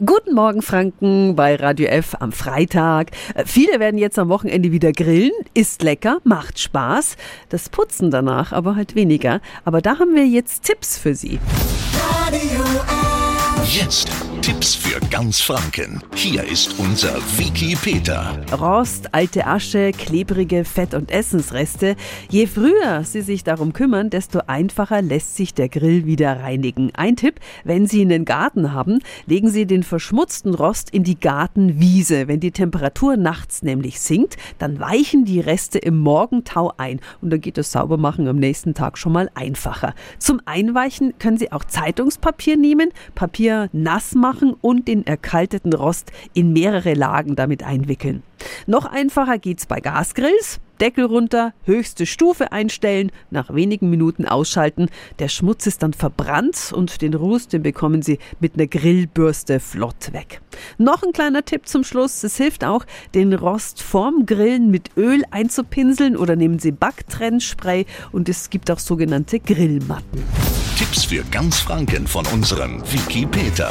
Guten Morgen Franken bei Radio F am Freitag. Äh, viele werden jetzt am Wochenende wieder grillen. Ist lecker, macht Spaß. Das Putzen danach aber halt weniger. Aber da haben wir jetzt Tipps für Sie. Radio F. Jetzt Tipps für ganz Franken. Hier ist unser Wiki Peter. Rost, alte Asche, klebrige Fett- und Essensreste. Je früher Sie sich darum kümmern, desto einfacher lässt sich der Grill wieder reinigen. Ein Tipp, wenn Sie einen Garten haben, legen Sie den verschmutzten Rost in die Gartenwiese. Wenn die Temperatur nachts nämlich sinkt, dann weichen die Reste im Morgentau ein und dann geht das Saubermachen am nächsten Tag schon mal einfacher. Zum Einweichen können Sie auch Zeitungspapier nehmen, Papier nass machen und den erkalteten Rost in mehrere Lagen damit einwickeln. Noch einfacher geht's bei Gasgrills. Deckel runter, höchste Stufe einstellen, nach wenigen Minuten ausschalten. Der Schmutz ist dann verbrannt und den Ruß, den bekommen Sie mit einer Grillbürste flott weg. Noch ein kleiner Tipp zum Schluss. Es hilft auch, den Rost vorm Grillen mit Öl einzupinseln oder nehmen Sie Backtrennspray und es gibt auch sogenannte Grillmatten. Tipps für ganz Franken von unserem Wiki Peter.